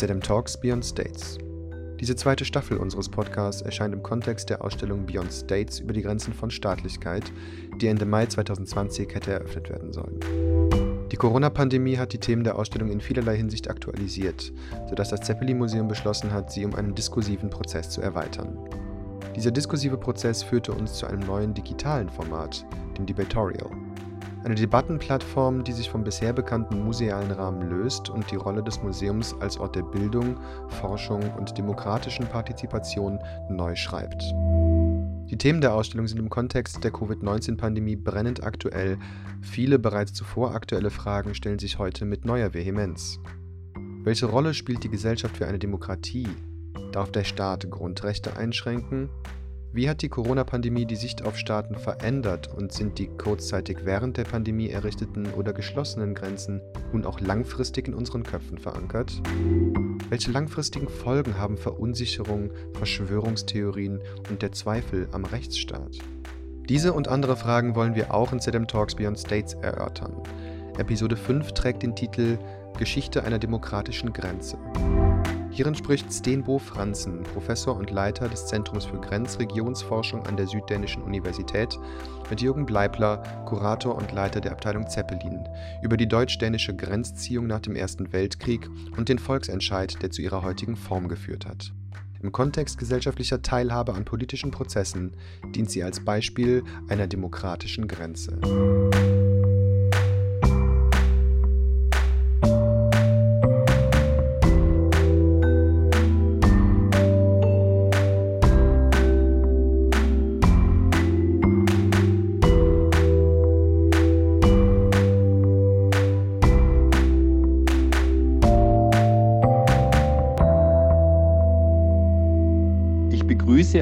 ZM Talks Beyond States. Diese zweite Staffel unseres Podcasts erscheint im Kontext der Ausstellung Beyond States über die Grenzen von Staatlichkeit, die Ende Mai 2020 hätte eröffnet werden sollen. Die Corona-Pandemie hat die Themen der Ausstellung in vielerlei Hinsicht aktualisiert, sodass das Zeppelin-Museum beschlossen hat, sie um einen diskursiven Prozess zu erweitern. Dieser diskursive Prozess führte uns zu einem neuen digitalen Format, dem Debatorial. Eine Debattenplattform, die sich vom bisher bekannten musealen Rahmen löst und die Rolle des Museums als Ort der Bildung, Forschung und demokratischen Partizipation neu schreibt. Die Themen der Ausstellung sind im Kontext der Covid-19-Pandemie brennend aktuell. Viele bereits zuvor aktuelle Fragen stellen sich heute mit neuer Vehemenz. Welche Rolle spielt die Gesellschaft für eine Demokratie? Darf der Staat Grundrechte einschränken? Wie hat die Corona-Pandemie die Sicht auf Staaten verändert und sind die kurzzeitig während der Pandemie errichteten oder geschlossenen Grenzen nun auch langfristig in unseren Köpfen verankert? Welche langfristigen Folgen haben Verunsicherung, Verschwörungstheorien und der Zweifel am Rechtsstaat? Diese und andere Fragen wollen wir auch in ZM Talks Beyond States erörtern. Episode 5 trägt den Titel Geschichte einer demokratischen Grenze. Hierin spricht Stenbo Franzen, Professor und Leiter des Zentrums für Grenzregionsforschung an der Süddänischen Universität, mit Jürgen Bleibler, Kurator und Leiter der Abteilung Zeppelin, über die deutsch-dänische Grenzziehung nach dem Ersten Weltkrieg und den Volksentscheid, der zu ihrer heutigen Form geführt hat. Im Kontext gesellschaftlicher Teilhabe an politischen Prozessen dient sie als Beispiel einer demokratischen Grenze.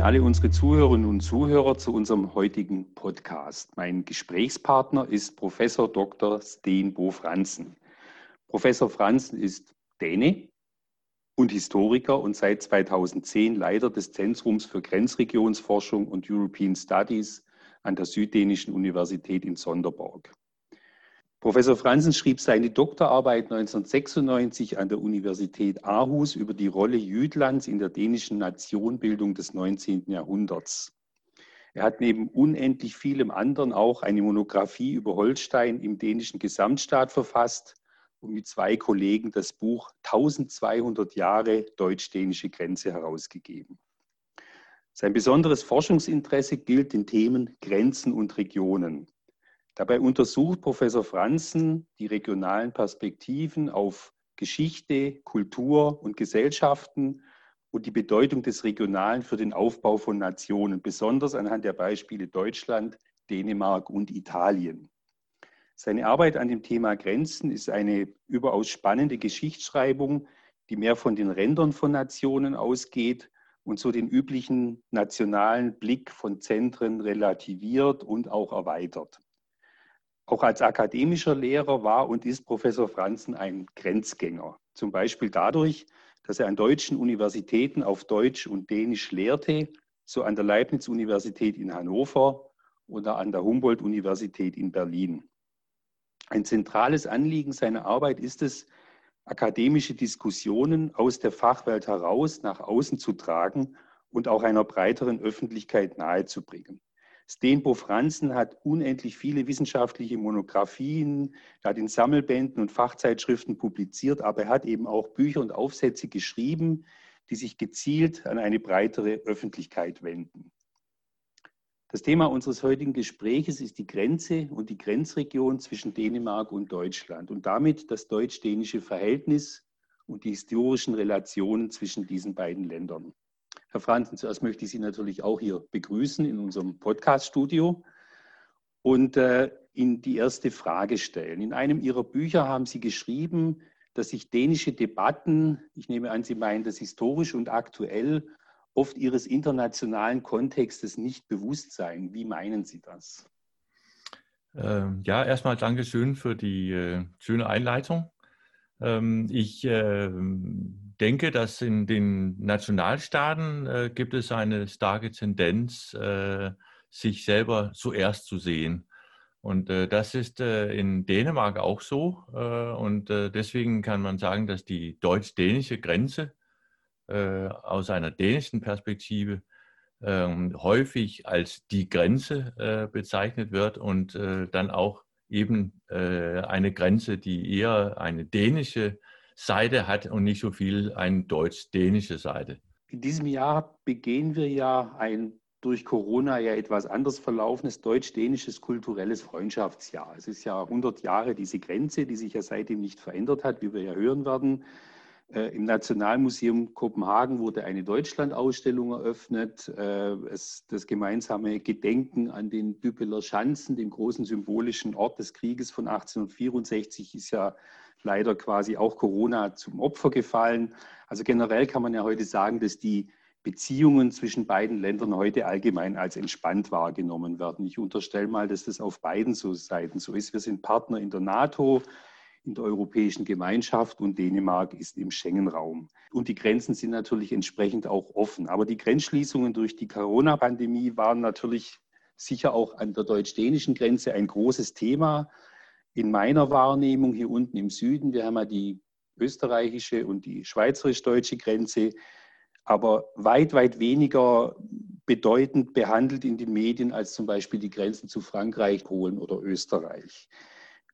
Alle unsere Zuhörerinnen und Zuhörer zu unserem heutigen Podcast. Mein Gesprächspartner ist Professor Dr. Sten Bo Franzen. Professor Franzen ist Däne und Historiker und seit 2010 Leiter des Zentrums für Grenzregionsforschung und European Studies an der Süddänischen Universität in Sonderborg. Professor Franzen schrieb seine Doktorarbeit 1996 an der Universität Aarhus über die Rolle Jütlands in der dänischen Nationbildung des 19. Jahrhunderts. Er hat neben unendlich vielem anderen auch eine Monographie über Holstein im dänischen Gesamtstaat verfasst und mit zwei Kollegen das Buch 1200 Jahre deutsch-dänische Grenze herausgegeben. Sein besonderes Forschungsinteresse gilt den Themen Grenzen und Regionen. Dabei untersucht Professor Franzen die regionalen Perspektiven auf Geschichte, Kultur und Gesellschaften und die Bedeutung des Regionalen für den Aufbau von Nationen, besonders anhand der Beispiele Deutschland, Dänemark und Italien. Seine Arbeit an dem Thema Grenzen ist eine überaus spannende Geschichtsschreibung, die mehr von den Rändern von Nationen ausgeht und so den üblichen nationalen Blick von Zentren relativiert und auch erweitert. Auch als akademischer Lehrer war und ist Professor Franzen ein Grenzgänger. Zum Beispiel dadurch, dass er an deutschen Universitäten auf Deutsch und Dänisch lehrte, so an der Leibniz-Universität in Hannover oder an der Humboldt-Universität in Berlin. Ein zentrales Anliegen seiner Arbeit ist es, akademische Diskussionen aus der Fachwelt heraus nach außen zu tragen und auch einer breiteren Öffentlichkeit nahezubringen. Stenbo Franzen hat unendlich viele wissenschaftliche Monographien, er hat in Sammelbänden und Fachzeitschriften publiziert, aber er hat eben auch Bücher und Aufsätze geschrieben, die sich gezielt an eine breitere Öffentlichkeit wenden. Das Thema unseres heutigen Gespräches ist die Grenze und die Grenzregion zwischen Dänemark und Deutschland und damit das deutsch-dänische Verhältnis und die historischen Relationen zwischen diesen beiden Ländern. Herr Franzen, zuerst möchte ich Sie natürlich auch hier begrüßen in unserem Podcast-Studio und äh, Ihnen die erste Frage stellen. In einem Ihrer Bücher haben Sie geschrieben, dass sich dänische Debatten, ich nehme an, Sie meinen das historisch und aktuell, oft ihres internationalen Kontextes nicht bewusst seien. Wie meinen Sie das? Ähm, ja, erstmal Dankeschön für die äh, schöne Einleitung. Ähm, ich äh, denke, dass in den Nationalstaaten äh, gibt es eine starke Tendenz, äh, sich selber zuerst zu sehen. Und äh, das ist äh, in Dänemark auch so. Äh, und äh, deswegen kann man sagen, dass die deutsch-dänische Grenze äh, aus einer dänischen Perspektive ähm, häufig als die Grenze äh, bezeichnet wird und dann auch eben eine Grenze, die eher eine dänische Seite hat und nicht so viel eine deutsch-dänische Seite. In diesem Jahr begehen wir ja ein durch Corona ja etwas anders verlaufenes deutsch-dänisches kulturelles Freundschaftsjahr. Es ist ja 100 Jahre diese Grenze, die sich ja seitdem nicht verändert hat, wie wir ja hören werden. Äh, Im Nationalmuseum Kopenhagen wurde eine Deutschlandausstellung eröffnet. Äh, es, das gemeinsame Gedenken an den Düppeler Schanzen, dem großen symbolischen Ort des Krieges von 1864, ist ja leider quasi auch Corona zum Opfer gefallen. Also generell kann man ja heute sagen, dass die Beziehungen zwischen beiden Ländern heute allgemein als entspannt wahrgenommen werden. Ich unterstelle mal, dass das auf beiden Seiten so ist. Wir sind Partner in der NATO, in der Europäischen Gemeinschaft und Dänemark ist im Schengen-Raum. Und die Grenzen sind natürlich entsprechend auch offen. Aber die Grenzschließungen durch die Corona-Pandemie waren natürlich sicher auch an der deutsch-dänischen Grenze ein großes Thema. In meiner Wahrnehmung hier unten im Süden, wir haben ja die österreichische und die schweizerisch-deutsche Grenze, aber weit, weit weniger bedeutend behandelt in den Medien als zum Beispiel die Grenzen zu Frankreich, Polen oder Österreich.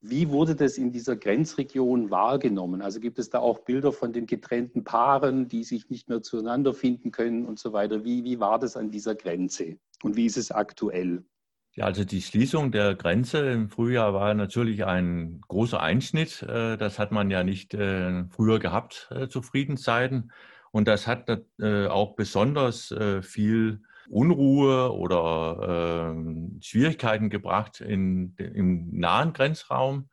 Wie wurde das in dieser Grenzregion wahrgenommen? Also gibt es da auch Bilder von den getrennten Paaren, die sich nicht mehr zueinander finden können und so weiter? Wie, wie war das an dieser Grenze und wie ist es aktuell? Ja, also die Schließung der Grenze im Frühjahr war natürlich ein großer Einschnitt. Äh, das hat man ja nicht äh, früher gehabt äh, zu Friedenszeiten. Und das hat auch besonders viel Unruhe oder äh, Schwierigkeiten gebracht in, im nahen Grenzraum.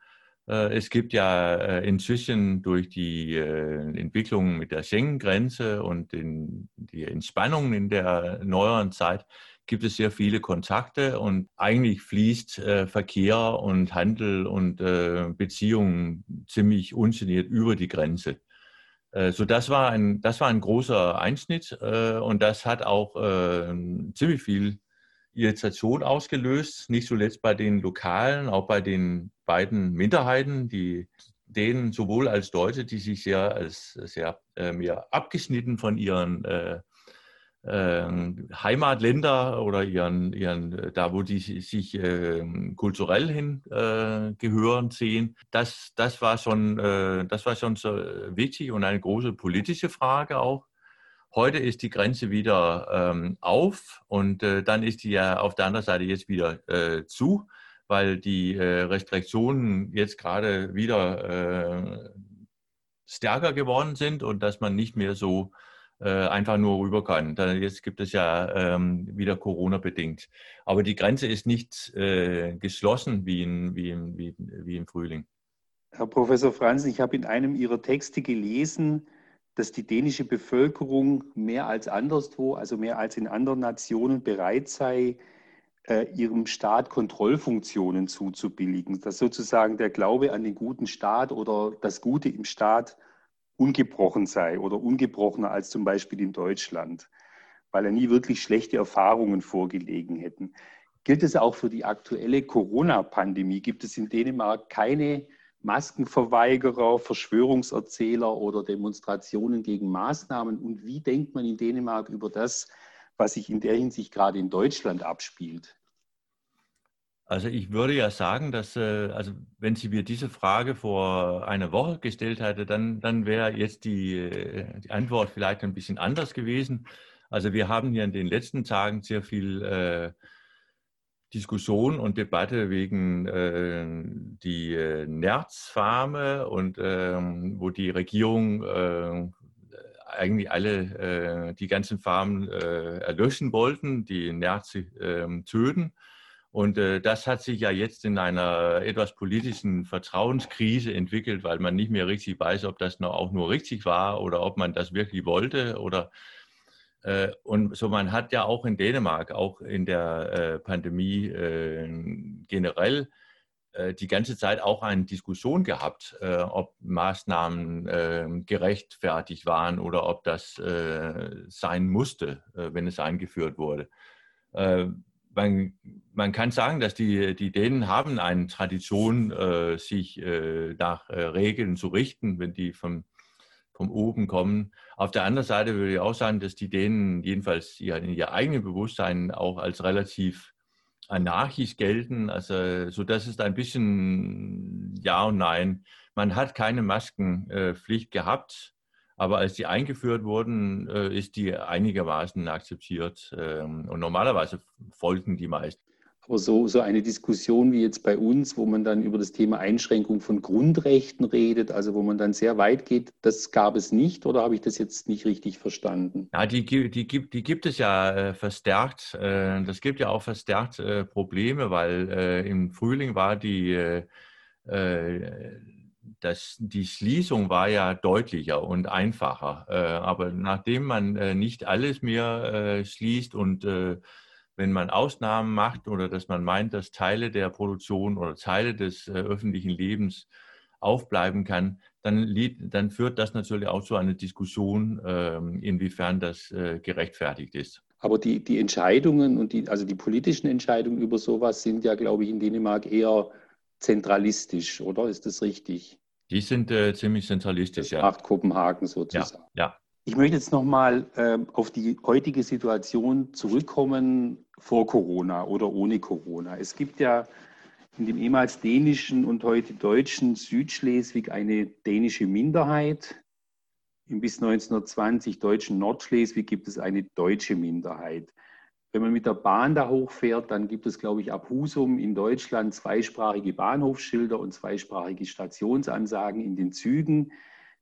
Es gibt ja inzwischen durch die Entwicklung mit der Schengen-Grenze und den, die Entspannung in der neueren Zeit gibt es sehr viele Kontakte und eigentlich fließt äh, Verkehr und Handel und äh, Beziehungen ziemlich ungeniert über die Grenze. Äh, so, das war ein, das war ein großer Einschnitt äh, und das hat auch äh, ziemlich viel Irritation ausgelöst, nicht zuletzt bei den Lokalen, auch bei den beiden Minderheiten, die denen sowohl als Deutsche, die sich sehr als sehr äh, mehr abgeschnitten von ihren äh, Heimatländer oder ihren, ihren, äh, da wo die sich äh, kulturell hingehören äh, sehen. Das, das, war schon, äh, das war schon so wichtig und eine große politische Frage auch. Heute ist die Grenze wieder ähm, auf und äh, dann ist die ja auf der anderen Seite jetzt wieder zu, weil die Restriktionen jetzt gerade wieder stärker geworden sind und dass man nicht mehr so äh, einfach nur rüber kann. Jetzt gibt es ja ähm, wieder Corona-bedingt. Aber die Grenze ist nicht äh, geschlossen wie, in, wie, in, wie, wie im Frühling. Herr Professor Franz, ich habe in einem Ihrer Texte gelesen, dass die dänische Bevölkerung mehr als anderswo, also mehr als in anderen Nationen bereit sei, äh, ihrem Staat Kontrollfunktionen zuzubilligen, dass sozusagen der Glaube an den guten Staat oder das Gute im Staat ungebrochen sei oder ungebrochener als zum Beispiel in Deutschland, weil er nie wirklich schlechte Erfahrungen vorgelegen hätten. Gilt es auch für die aktuelle Corona-Pandemie? Gibt es in Dänemark keine Maskenverweigerer, Verschwörungserzähler oder Demonstrationen gegen Maßnahmen? Und wie denkt man in Dänemark über das, was sich in der Hinsicht gerade in Deutschland abspielt? Also ich würde ja sagen, dass, äh, also wenn sie mir diese Frage vor einer Woche gestellt hätte, dann, dann wäre jetzt die, äh, die Antwort vielleicht ein bisschen anders gewesen. Also wir haben hier in den letzten Tagen sehr viel äh, Diskussion und Debatte wegen äh, die äh, Nerzfarme und äh, wo die Regierung äh, eigentlich alle die ganzen Farmen erlöschen wollten, die Nerze äh, töten. Und äh, das hat sich ja jetzt in einer etwas politischen Vertrauenskrise entwickelt, weil man nicht mehr richtig weiß, ob das noch auch nur richtig war oder ob man das wirklich wollte oder äh, und so man hat ja auch in Dänemark, auch in der äh, Pandemie äh, generell äh, die ganze Zeit auch eine Diskussion gehabt, äh, ob Maßnahmen gerechtfertigt waren oder ob das sein musste, wenn es eingeführt wurde man, man kann sagen, dass die, die Dänen haben eine Tradition, äh, sich äh, nach äh, Regeln zu richten, wenn die vom, vom oben kommen. Auf der anderen Seite würde ich auch sagen, dass die Dänen jedenfalls ihr, in ihr eigenes Bewusstsein auch als relativ anarchisch gelten. Also so das ist ein bisschen Ja und Nein. Man hat keine Maskenpflicht gehabt. Aber als die eingeführt wurden, äh, ist die einigermaßen akzeptiert. Ähm, und normalerweise folgen die meisten. Aber so, so eine Diskussion wie jetzt bei uns, wo man dann über das Thema Einschränkung von Grundrechten redet, also wo man dann sehr weit geht, das gab es nicht oder habe ich das jetzt nicht richtig verstanden? Ja, die, die, gibt, die gibt es ja äh, verstärkt. Äh, das gibt ja auch verstärkt Probleme, weil im Frühling war die das, die Schließung war ja deutlicher und einfacher. Äh, aber nachdem man äh, nicht alles mehr äh, schließt und wenn man Ausnahmen macht oder dass man meint, dass Teile der Produktion oder Teile des öffentlichen Lebens aufbleiben kann, dann, dann, führt das natürlich auch zu einer Diskussion, ähm, inwiefern das gerechtfertigt ist. Aber die, die Entscheidungen und die, also die politischen Entscheidungen über sowas sind ja, glaube ich, in Dänemark eher zentralistisch, oder? Ist das richtig? Die sind äh, ziemlich zentralistisch, das ja. Macht Kopenhagen sozusagen. Ja, ja. Ich möchte jetzt nochmal äh, auf die heutige Situation zurückkommen vor Corona oder ohne Corona. Es gibt ja in dem ehemals dänischen und heute deutschen Südschleswig eine dänische Minderheit. Im bis 1920 deutschen Nordschleswig gibt es eine deutsche Minderheit. Wenn man mit der Bahn da hochfährt, dann gibt es, glaube ich, ab Husum in Deutschland zweisprachige Bahnhofsschilder und zweisprachige Stationsansagen in den Zügen.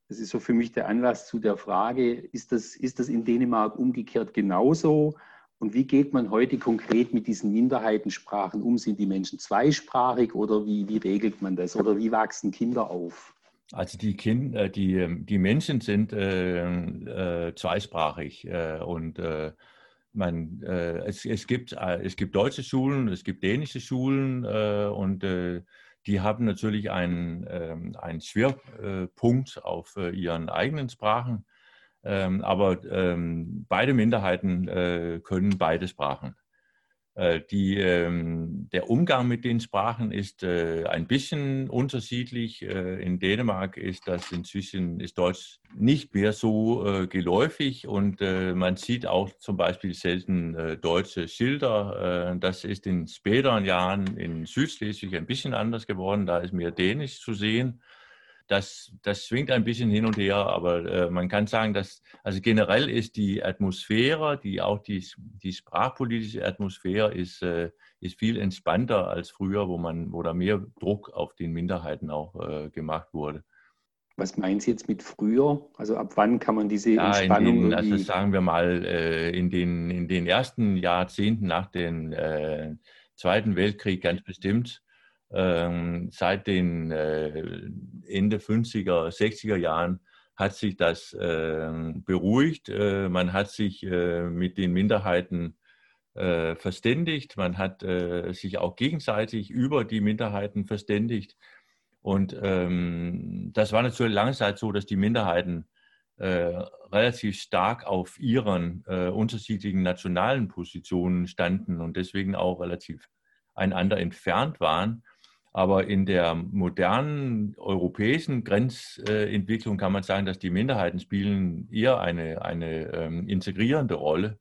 Das ist so für mich der Anlass zu der Frage, ist das, ist das in Dänemark umgekehrt genauso? Und wie geht man heute konkret mit diesen Minderheitensprachen um? Sind die Menschen zweisprachig oder wie, wie regelt man das? Oder wie wachsen Kinder auf? Also die, kind, äh, die, die Menschen sind äh, äh, zweisprachig äh, und äh, man, äh, es, es, gibt, äh, es gibt deutsche Schulen, es gibt dänische Schulen äh, und äh, die haben natürlich einen, ähm, einen Schwerpunkt auf äh, ihren eigenen Sprachen. Ähm, aber ähm, beide Minderheiten äh, können beide Sprachen. Äh, die, ähm, der Umgang mit den Sprachen ist äh, ein bisschen unterschiedlich. Äh, in Dänemark ist das inzwischen ist Deutsch nicht mehr so geläufig und man sieht auch zum Beispiel selten deutsche Schilder. das ist in späteren Jahren in Südschleswig ein bisschen anders geworden. Da ist mehr Dänisch zu sehen das, das schwingt ein bisschen hin und her, aber äh, man kann sagen, dass also generell ist die Atmosphäre, die auch die, die sprachpolitische Atmosphäre ist, äh, ist viel entspannter als früher, wo man, wo da mehr Druck auf den Minderheiten auch äh, gemacht wurde. Was meinen Sie jetzt mit früher? Also ab wann kann man diese ja, Entspannung den, Also sagen wir mal, äh, in den, in den ersten Jahrzehnten nach dem äh, Zweiten Weltkrieg ganz bestimmt seit den äh, Ende 50er, 60er Jahren hat sich das äh, beruhigt. Äh, man hat sich äh, mit den Minderheiten äh, verständigt. Man hat äh, sich auch gegenseitig über die Minderheiten verständigt. Und ähm, das war natürlich lange Zeit so, dass die Minderheiten relativ stark auf ihren unterschiedlichen nationalen Positionen standen und deswegen auch relativ einander entfernt waren. Aber in der modernen europäischen Grenzentwicklung kann man sagen, dass die Minderheiten spielen eher eine, eine ähm, integrierende Rolle,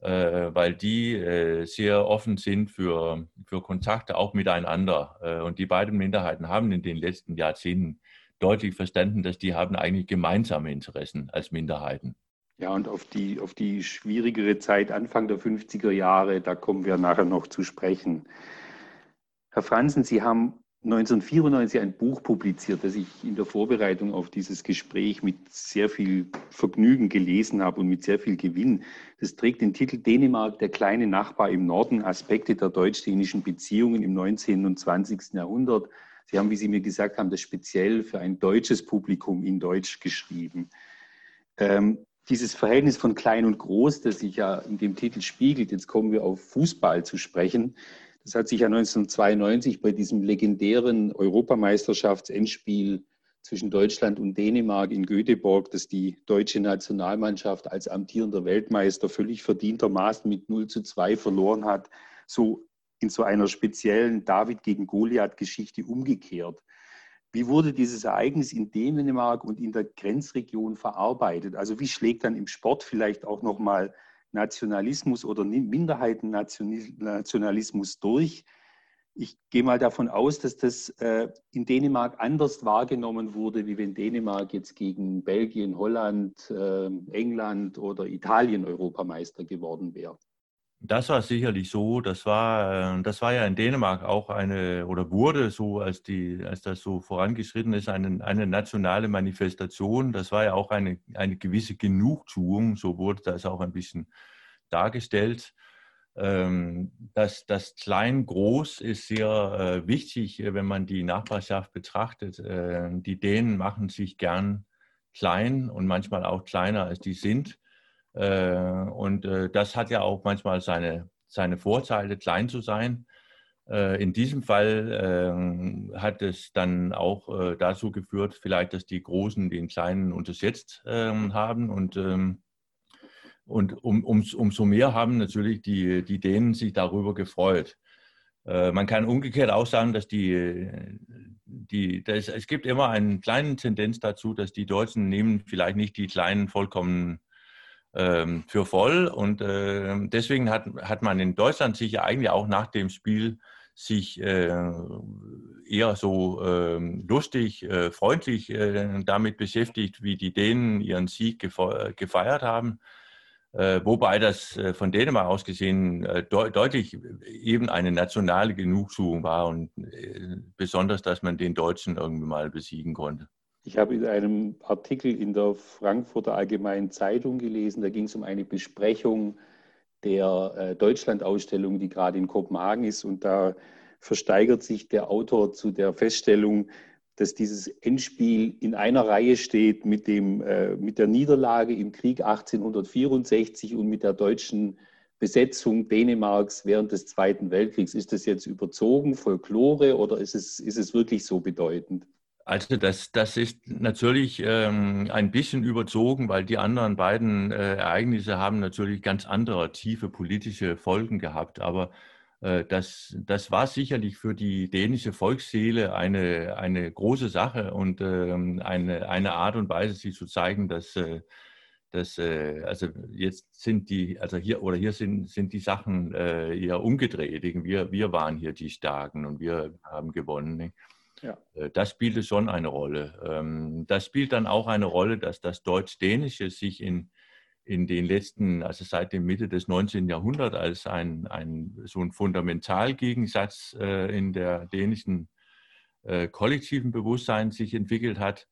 äh, weil die äh, sehr offen sind für, für Kontakte auch miteinander. Äh, und die beiden Minderheiten haben in den letzten Jahrzehnten deutlich verstanden, dass die haben eigentlich gemeinsame Interessen als Minderheiten. Ja, und auf die, auf die schwierigere Zeit Anfang der 50er Jahre, da kommen wir nachher noch zu sprechen. Herr Franzen, Sie haben 1994 ein Buch publiziert, das ich in der Vorbereitung auf dieses Gespräch mit sehr viel Vergnügen gelesen habe und mit sehr viel Gewinn. Das trägt den Titel Dänemark, der kleine Nachbar im Norden, Aspekte der deutsch-dänischen Beziehungen im 19. und 20. Jahrhundert. Sie haben, wie Sie mir gesagt haben, das speziell für ein deutsches Publikum in Deutsch geschrieben. Ähm, dieses Verhältnis von klein und groß, das sich ja in dem Titel spiegelt, jetzt kommen wir auf Fußball zu sprechen, das hat sich ja 1992 bei diesem legendären Europameisterschaftsendspiel zwischen Deutschland und Dänemark in Göteborg, dass die deutsche Nationalmannschaft als amtierender Weltmeister völlig verdientermaßen mit 0 zu 2 verloren hat, so in so einer speziellen David gegen Goliath-Geschichte umgekehrt. Wie wurde dieses Ereignis in Dänemark und in der Grenzregion verarbeitet? Also wie schlägt dann im Sport vielleicht auch nochmal Nationalismus oder Minderheitennationalismus durch? Ich gehe mal davon aus, dass das äh, in Dänemark anders wahrgenommen wurde, wie wenn Dänemark jetzt gegen Belgien, Holland, äh, England oder Italien Europameister geworden wäre. Das war sicherlich so. Das war, äh, das war ja in Dänemark auch eine oder wurde so, als, die, als das so vorangeschritten ist, eine, eine nationale Manifestation. Das war ja auch eine, eine gewisse Genugtuung. So wurde das auch ein bisschen dargestellt. Ähm, das, das Klein-Groß ist sehr äh, wichtig, äh, wenn man die Nachbarschaft betrachtet. Die Dänen machen sich gern klein und manchmal auch kleiner, als die sind. Äh, und äh, das hat ja auch manchmal seine, seine Vorteile, klein zu sein. Äh, in diesem Fall ähm, hat es dann auch dazu geführt, vielleicht, dass die Großen den Kleinen unterschätzt ähm, haben und ähm, und um, um, umso mehr haben natürlich die, die Dänen sich darüber gefreut. man kann umgekehrt auch sagen, dass die, die das, es gibt immer eine kleine Tendenz dazu, dass die Deutschen nehmen vielleicht nicht die Kleinen vollkommen ähm, für voll. Und äh, deswegen hat, hat man in Deutschland sich ja eigentlich auch nach dem Spiel sich äh, eher so äh, lustig, äh, freundlich äh, damit beschäftigt, wie die Dänen ihren Sieg gefeiert haben. Äh, wobei das von Dänemark aus gesehen de deutlich eben eine nationale Genugtuung war und besonders, dass man den Deutschen irgendwie mal besiegen konnte. Ich habe in einem Artikel in der Frankfurter Allgemeinen Zeitung gelesen, da ging es um eine Besprechung der äh, Deutschlandausstellung, die gerade in Kopenhagen ist. Und da versteigert sich der Autor zu der Feststellung, dass dieses Endspiel in einer Reihe steht mit, dem, äh, mit der Niederlage im Krieg 1864 und mit der deutschen Besetzung Dänemarks während des Zweiten Weltkriegs. Ist das jetzt überzogen, Folklore oder ist es, ist es wirklich so bedeutend? Also das, das ist natürlich ähm, ein bisschen überzogen, weil die anderen beiden äh, Ereignisse haben natürlich ganz andere tiefe politische Folgen gehabt. Aber äh, das, das war sicherlich für die dänische Volksseele eine, eine große Sache und ähm, eine, eine Art und Weise, sie zu zeigen, dass, äh, dass äh, also jetzt sind die, also hier oder hier sind, sind die Sachen äh, eher umgedreht. Wir, wir waren hier die Starken und wir haben gewonnen. Nicht? Ja. Äh, das spielte schon eine Rolle. Ähm, das spielt dann auch eine Rolle, dass das Deutsch-Dänische sich in, in den letzten, also seit der Mitte des 19. Jahrhunderts als ein, ein so ein Fundamentalgegensatz äh, in der dänischen äh, kollektiven Bewusstsein sich entwickelt hat,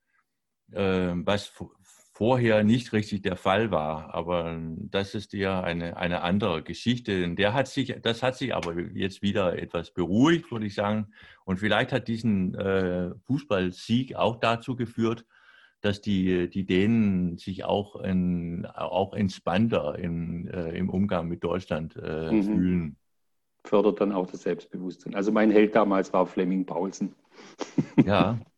was vorher nicht richtig der Fall war. Aber das ist ja eine, eine andere Geschichte. Der hat sich, das hat sich aber jetzt wieder etwas beruhigt, würde ich sagen. Und vielleicht hat diesen äh, Fußballsieg auch dazu geführt, dass die, die Dänen sich auch, in, auch entspannter in, äh, im Umgang mit Deutschland äh, mhm. fühlen. Fördert dann auch das Selbstbewusstsein. Also mein Held damals war Fleming Paulsen. Ja,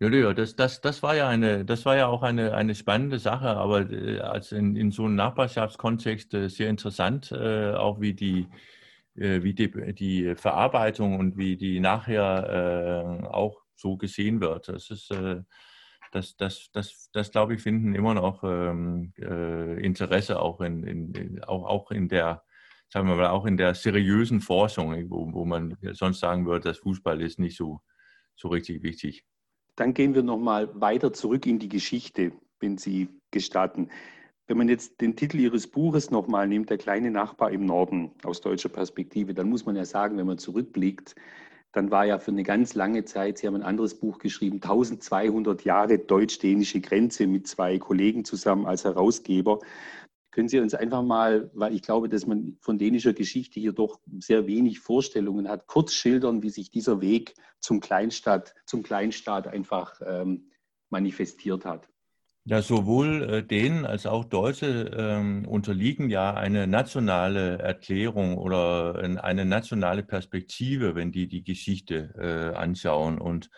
Ja, ja, das, das, das war ja eine, das war ja auch eine, eine spannende Sache, aber äh, als in, in so einem Nachbarschaftskontext äh, sehr interessant, äh, auch wie die, wie die, die Verarbeitung und wie die nachher auch so gesehen wird. Das ist, das, das, das, das glaube ich, finden immer noch ähm, Interesse auch in, in, auch, auch in der, sagen wir mal, auch in der seriösen Forschung, wo, wo man sonst sagen würde, dass Fußball ist nicht so, so richtig wichtig. Dann gehen wir nochmal weiter zurück in die Geschichte, wenn Sie gestatten. Wenn man jetzt den Titel Ihres Buches nochmal nimmt, Der kleine Nachbar im Norden aus deutscher Perspektive, dann muss man ja sagen, wenn man zurückblickt, dann war ja für eine ganz lange Zeit, Sie haben ein anderes Buch geschrieben, 1200 Jahre deutsch-dänische Grenze mit zwei Kollegen zusammen als Herausgeber. Können Sie uns einfach mal, weil ich glaube, dass man von dänischer Geschichte hier doch sehr wenig Vorstellungen hat, kurz schildern, wie sich dieser Weg zum Kleinstadt, zum Kleinstaat einfach ähm, manifestiert hat? Ja, sowohl äh, Dänen als auch Deutsche ähm, unterliegen ja eine nationale Erklärung oder eine nationale Perspektive, wenn die die Geschichte äh, anschauen. Und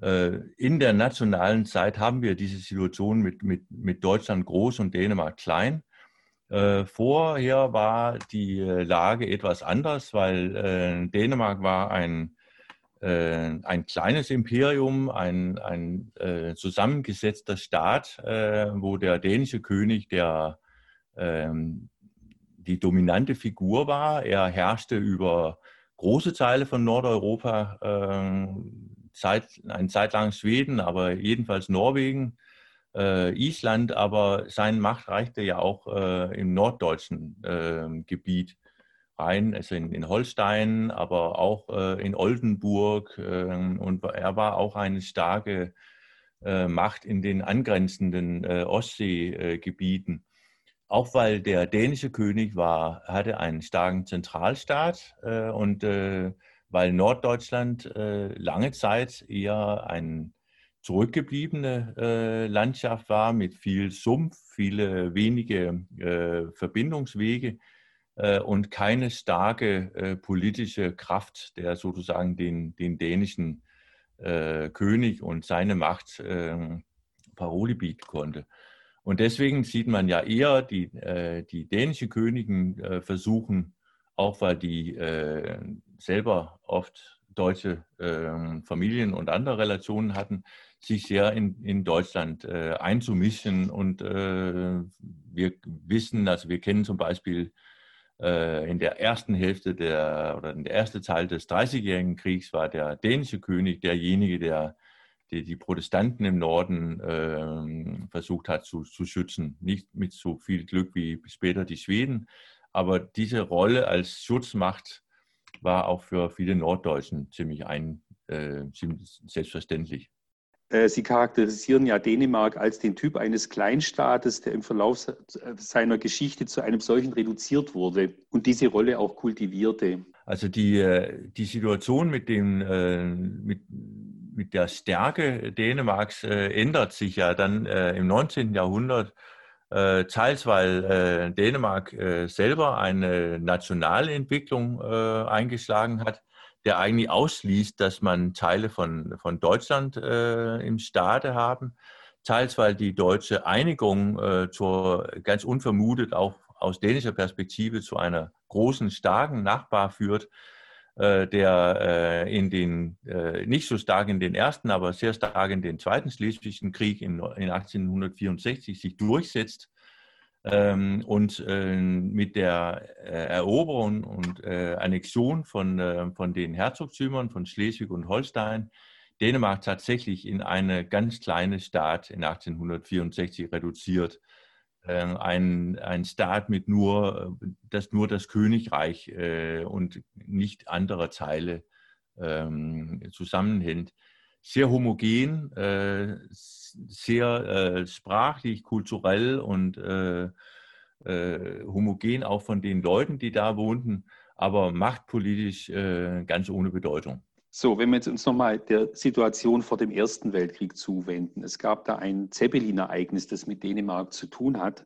äh, in der nationalen Zeit haben wir diese Situation mit, mit, mit Deutschland groß und Dänemark klein. Äh, vorher war die Lage etwas anders, weil äh, Dänemark war ein, äh, ein kleines Imperium, ein, ein zusammengesetzter Staat, wo der dänische König der, ähm, die dominante Figur war. Er herrschte über große Teile von Nordeuropa, Zeit, eine Zeit lang Schweden, aber jedenfalls Norwegen äh, Island, aber seine Macht reichte ja auch äh, im norddeutschen äh, Gebiet rein, also in, in, Holstein, aber auch äh, in Oldenburg. Ähm, und er war auch eine starke äh, Macht in den angrenzenden äh, Ostseegebieten. auch weil der dänische König war, hatte einen starken Zentralstaat und weil Norddeutschland lange Zeit eher ein zurückgebliebene äh, Landschaft war mit viel Sumpf, viele wenige äh, Verbindungswege äh, und keine starke äh, politische Kraft, der sozusagen den, den dänischen äh, König und seine Macht ähm, Paroli bieten konnte. Und deswegen sieht man ja eher die, äh, die dänischen Königen versuchen, auch weil die selber oft deutsche ähm, Familien und andere Relationen hatten, sich sehr in, in Deutschland äh, einzumischen. Und äh, wir wissen, also wir kennen zum Beispiel äh, in der ersten Hälfte der oder in der ersten Teil des Dreißigjährigen Kriegs war der dänische König derjenige, der die, die Protestanten im Norden äh, versucht hat zu, zu schützen. Nicht mit so viel Glück wie später die Schweden, aber diese Rolle als Schutzmacht war auch für viele Norddeutschen ziemlich, ein, äh, ziemlich selbstverständlich. Äh, Sie charakterisieren ja Dänemark als den Typ eines Kleinstaates, der im Verlauf seiner Geschichte zu einem solchen reduziert wurde und diese Rolle auch kultivierte. Also die, äh, die Situation mit, dem, äh, mit, mit der Stärke Dänemarks ändert sich ja dann im 19. Jahrhundert, teils weil Dänemark selber eine nationale Entwicklung eingeschlagen hat der eigentlich ausschließt, dass man Teile von, von Deutschland äh, im Staate haben. Teils, weil die deutsche Einigung äh, zur, ganz unvermutet auch aus dänischer Perspektive zu einer großen, starken Nachbar führt, äh, der äh, in den, äh, nicht so stark in den ersten, aber sehr stark in den zweiten Schleswigschen Krieg in, in 1864 sich durchsetzt ähm, und äh, mit der äh, Eroberung und äh, Annexion von, äh, von den Herzogtümern von Schleswig und Holstein Dänemark tatsächlich in eine ganz kleine Staat in 1864 reduziert. Ähm, ein, ein Staat mit nur, das nur das Königreich äh, und nicht andere Teile ähm, zusammenhält sehr homogen, äh, sehr äh, sprachlich, kulturell und äh, äh, homogen auch von den Leuten, die da wohnten, aber machtpolitisch äh, ganz ohne Bedeutung. So, wenn wir jetzt uns nochmal der Situation vor dem Ersten Weltkrieg zuwenden. Es gab da ein Zeppelin-Ereignis, das mit Dänemark zu tun hat.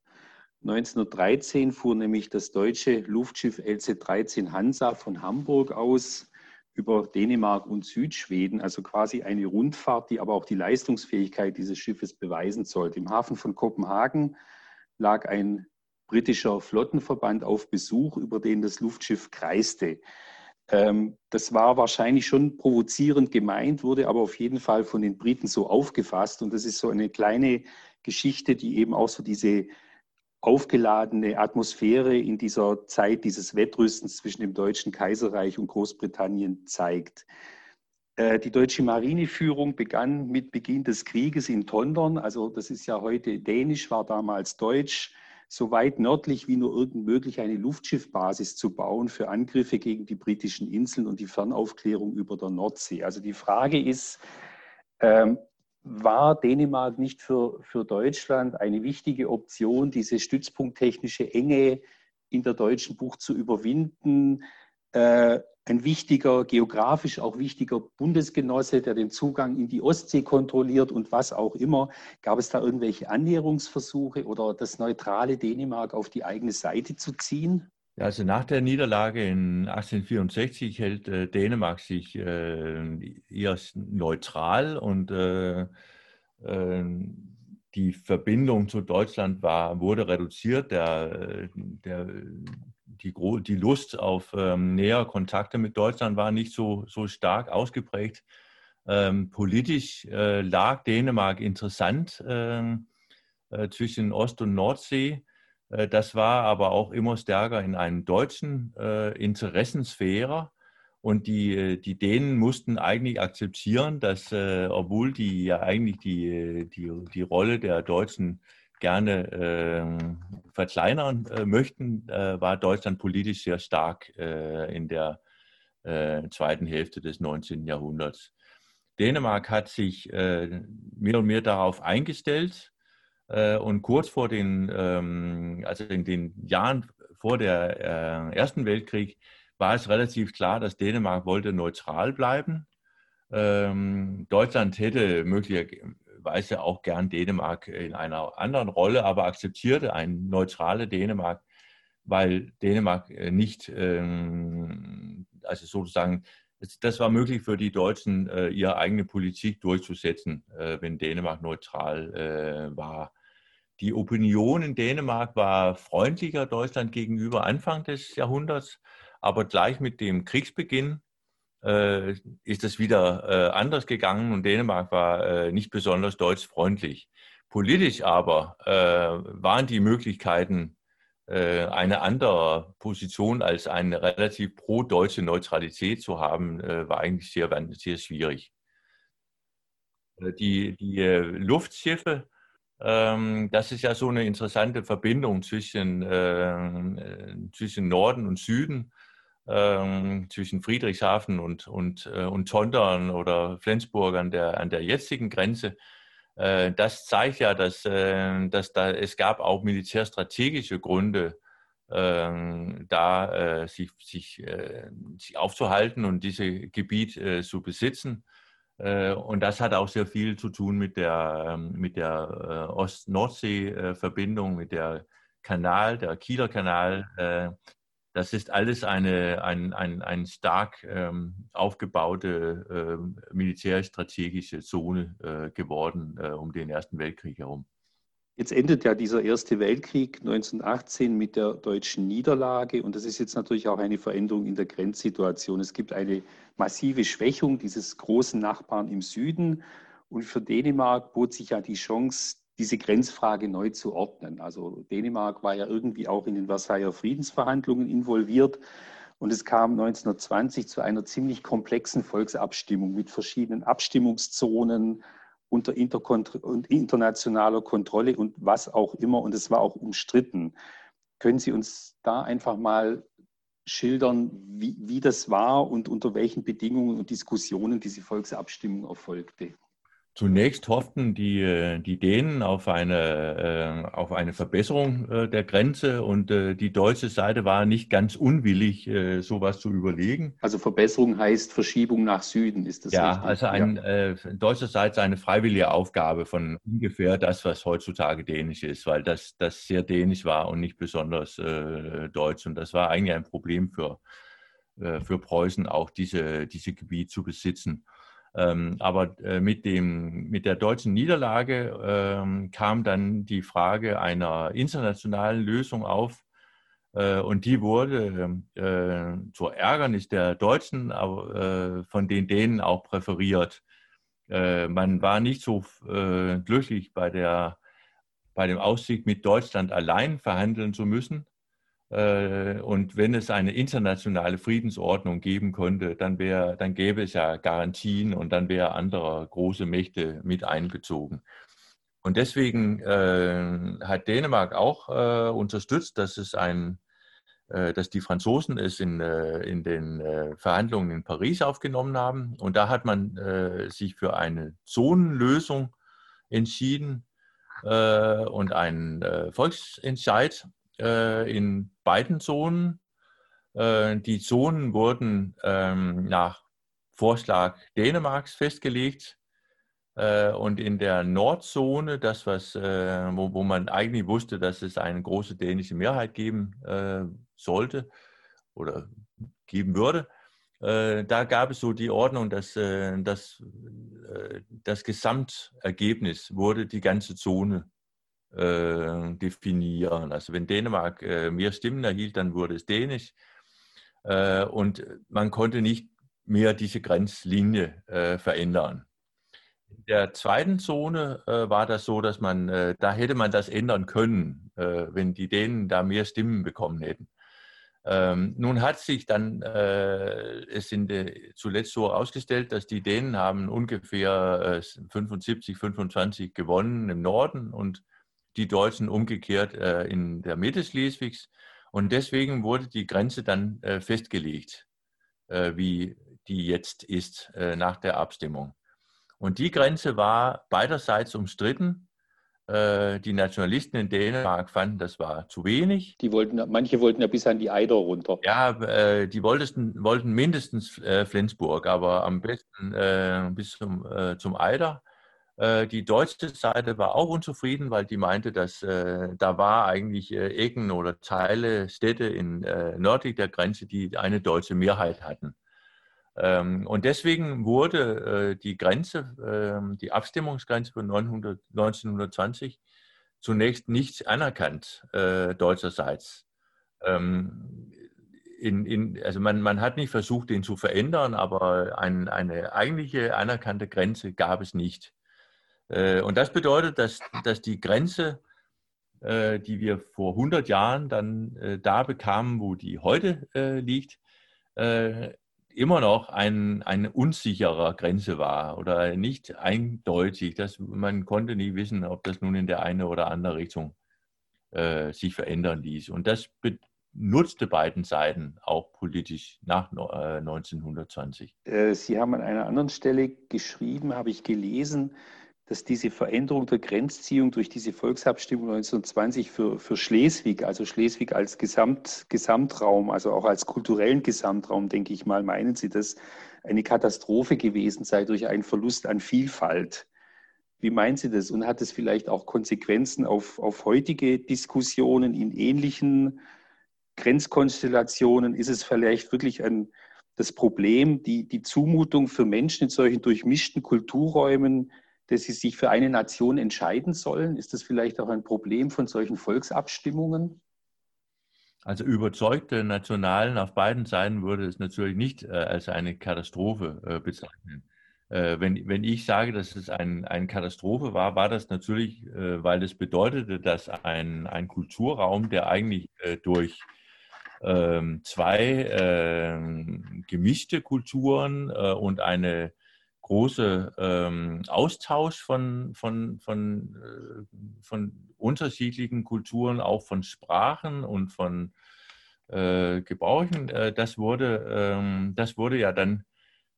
1913 fuhr nämlich das deutsche Luftschiff LC-13 Hansa von Hamburg aus über Dänemark und Südschweden, also quasi eine Rundfahrt, die aber auch die Leistungsfähigkeit dieses Schiffes beweisen sollte. Im Hafen von Kopenhagen lag ein britischer Flottenverband auf Besuch, über den das Luftschiff kreiste. Ähm, das war wahrscheinlich schon provozierend gemeint, wurde aber auf jeden Fall von den Briten so aufgefasst. Und das ist so eine kleine Geschichte, die eben auch so diese aufgeladene Atmosphäre in dieser Zeit dieses Wettrüstens zwischen dem Deutschen Kaiserreich und Großbritannien zeigt. Äh, die deutsche Marineführung begann mit Beginn des Krieges in Tondern, also das ist ja heute dänisch, war damals deutsch, so weit nördlich wie nur irgend möglich eine Luftschiffbasis zu bauen für Angriffe gegen die britischen Inseln und die Fernaufklärung über der Nordsee. Also die Frage ist, ähm, war Dänemark nicht für, für Deutschland eine wichtige Option, diese stützpunkttechnische Enge in der deutschen Bucht zu überwinden? Äh, ein wichtiger, geografisch auch wichtiger Bundesgenosse, der den Zugang in die Ostsee kontrolliert und was auch immer. Gab es da irgendwelche Annäherungsversuche oder das neutrale Dänemark auf die eigene Seite zu ziehen? Also nach der Niederlage in 1864 hält äh, Dänemark sich äh, eher neutral und äh, ähm, die Verbindung zu Deutschland war, wurde reduziert. Der, der, die, die Lust auf ähm, näher Kontakte mit Deutschland war nicht so, so stark ausgeprägt. Ähm, politisch äh, lag Dänemark interessant ähm, äh, zwischen Ost- und Nordsee. Äh, das war aber auch immer stärker in einen deutschen äh, Interessensphäre. Und die, äh, die Dänen mussten eigentlich akzeptieren, dass, äh, obwohl die ja eigentlich die, die, die Rolle der Deutschen gerne äh, verkleinern äh, möchten, äh, war Deutschland politisch sehr stark äh, in der zweiten Hälfte des 19. Jahrhunderts. Dänemark hat sich mehr und mehr darauf eingestellt und kurz vor den, ähm, also in den Jahren vor der Ersten Weltkrieg, war es relativ klar, dass Dänemark wollte neutral bleiben. Ähm, Deutschland hätte möglicherweise auch gern Dänemark in einer anderen Rolle, aber akzeptierte ein neutrale Dänemark, weil Dänemark äh, nicht, ähm, also sozusagen, das war möglich für die Deutschen, äh, ihre eigene Politik durchzusetzen, äh, wenn Dänemark neutral war. Die Opinion in Dänemark war freundlicher Deutschland gegenüber Anfang des Jahrhunderts. Aber gleich mit dem Kriegsbeginn äh, ist es wieder äh, anders gegangen und Dänemark war äh, nicht besonders deutschfreundlich. Politisch aber äh, waren die Möglichkeiten, äh, eine andere Position als eine relativ pro-deutsche Neutralität zu haben, äh, war eigentlich sehr, sehr schwierig. Die, die Luftschiffe, ähm, das ist ja so eine interessante Verbindung zwischen, zwischen Norden und Süden ähm, zwischen Friedrichshafen und, und, äh, und Tondern oder Flensburg an der, an der jetzigen Grenze. Äh, das zeigt ja, dass, äh, dass da, es gab auch militärstrategische Gründe, ähm, da äh, sich, sich, äh, sich aufzuhalten und dieses Gebiet äh, zu besitzen. Und das hat auch sehr viel zu tun mit der, ähm, mit der Ost-Nordsee-Verbindung, mit der Kanal, der Kieler Kanal, das ist alles eine, ein, ein, ein stark ähm, aufgebaute äh, militärstrategische Zone äh, geworden äh, um den Ersten Weltkrieg herum. Jetzt endet ja dieser Erste Weltkrieg 1918 mit der deutschen Niederlage und das ist jetzt natürlich auch eine Veränderung in der Grenzsituation. Es gibt eine massive Schwächung dieses großen Nachbarn im Süden und für Dänemark bot sich ja die Chance, diese Grenzfrage neu zu ordnen. Also Dänemark war ja irgendwie auch in den Versailler Friedensverhandlungen involviert. Und es kam 1920 zu einer ziemlich komplexen Volksabstimmung mit verschiedenen Abstimmungszonen unter internationaler Kontrolle und was auch immer. Und es war auch umstritten. Können Sie uns da einfach mal schildern, wie, wie das war und unter welchen Bedingungen und Diskussionen diese Volksabstimmung erfolgte? Zunächst hofften die, äh, die Dänen auf eine, äh, auf eine Verbesserung äh, der Grenze und die deutsche Seite war nicht ganz unwillig, sowas zu überlegen. Also Verbesserung heißt Verschiebung nach Süden, ist das ja, richtig? Also ein, ja, also deutscher Seite eine freiwillige Aufgabe von ungefähr das, was heutzutage dänisch ist, weil das, das sehr dänisch war und nicht besonders deutsch. Und das war eigentlich ein Problem für, für Preußen, auch diese, diese Gebiet zu besitzen. Ähm, aber äh, mit, dem, mit der deutschen Niederlage ähm, kam dann die Frage einer internationalen Lösung auf. Äh, und die wurde äh, zur Ärgernis der Deutschen, aber von den Dänen auch präferiert. man war nicht so glücklich bei, der, bei dem Aussicht, mit Deutschland allein verhandeln zu müssen, äh, und wenn es eine internationale Friedensordnung geben könnte, dann, wäre, dann gäbe es ja Garantien und dann wäre andere große Mächte mit einbezogen. Und deswegen äh, hat Dänemark auch äh, unterstützt, dass es ein, äh, dass die Franzosen es in, äh, in den äh, Verhandlungen in Paris aufgenommen haben. Und da hat man sich für eine Zonenlösung entschieden und einen Volksentscheid äh, in beiden Zonen. Äh, die Zonen wurden ähm, nach Vorschlag Dänemarks festgelegt. Äh, und in der Nordzone, das was, äh, wo, wo man eigentlich wusste, dass es eine große dänische Mehrheit geben äh, sollte oder geben würde, da gab es so die Ordnung, dass, dass das Gesamtergebnis wurde die ganze Zone äh, definieren. Also wenn Dänemark äh, mehr Stimmen erhielt, dann wurde es dänisch. Äh, und man konnte nicht mehr diese Grenzlinie verändern. In der zweiten Zone war das so, dass man, da hätte man das ändern können, wenn die Dänen da mehr Stimmen bekommen hätten. Ähm, nun hat sich dann äh, es in de, zuletzt so ausgestellt, dass die Dänen haben ungefähr äh, 75, 25 gewonnen im Norden und die Deutschen umgekehrt äh, in der Mitte Schleswigs. Und deswegen wurde die Grenze dann äh, festgelegt, äh, wie die jetzt ist äh, nach der Abstimmung. Und die Grenze war beiderseits umstritten. Äh, die Nationalisten in Dänemark fanden, das war zu wenig. Die wollten, manche wollten ja bis an die Eider runter. Ja, äh, die wollten, wollten mindestens Flensburg, aber am besten bis zum, zum Eider. Die deutsche Seite war auch unzufrieden, weil die meinte, dass da war eigentlich Ecken oder Teile, Städte in nördlich der Grenze, die eine deutsche Mehrheit hatten. Ähm, und deswegen wurde äh, die Grenze, ähm, die Abstimmungsgrenze von 900, 1920 zunächst nicht anerkannt äh, deutscherseits. Ähm, in, in, also man, man hat nicht versucht, den zu verändern, aber ein, eine eigentliche anerkannte Grenze gab es nicht. Äh, und das bedeutet, dass, dass die Grenze, die wir vor 100 Jahren dann da bekamen, wo die heute liegt, immer noch ein, eine unsichere Grenze war oder nicht eindeutig. Dass man konnte nie wissen, ob das nun in der eine oder andere Richtung äh, sich verändern ließ. Und das nutzte beiden Seiten auch politisch nach äh, 1920. Äh, Sie haben an einer anderen Stelle geschrieben, habe ich gelesen, dass diese Veränderung der Grenzziehung durch diese Volksabstimmung 1920 für, für Schleswig, also Schleswig als Gesamt, Gesamtraum, also auch als kulturellen Gesamtraum, denke ich mal, meinen Sie das, eine Katastrophe gewesen sei durch einen Verlust an Vielfalt. Wie meinen Sie das? Und hat es vielleicht auch Konsequenzen auf, auf heutige Diskussionen in ähnlichen Grenzkonstellationen? Ist es vielleicht wirklich ein, das Problem, die, die Zumutung für Menschen in solchen durchmischten Kulturräumen, dass sie sich für eine Nation entscheiden sollen? Ist das vielleicht auch ein Problem von solchen Volksabstimmungen? Also überzeugte Nationalen auf beiden Seiten würde es natürlich nicht äh, als eine Katastrophe äh, bezeichnen. Äh, wenn, wenn ich sage, dass es ein, eine Katastrophe war, war das natürlich, äh, weil es bedeutete, dass ein, ein Kulturraum, der eigentlich äh, durch ähm, zwei ähm, gemischte Kulturen äh, und eine große ähm, Austausch von, von, von, äh, von unterschiedlichen Kulturen, auch von Sprachen und von äh, Gebrauchen. Äh, das, wurde, ähm, das wurde ja dann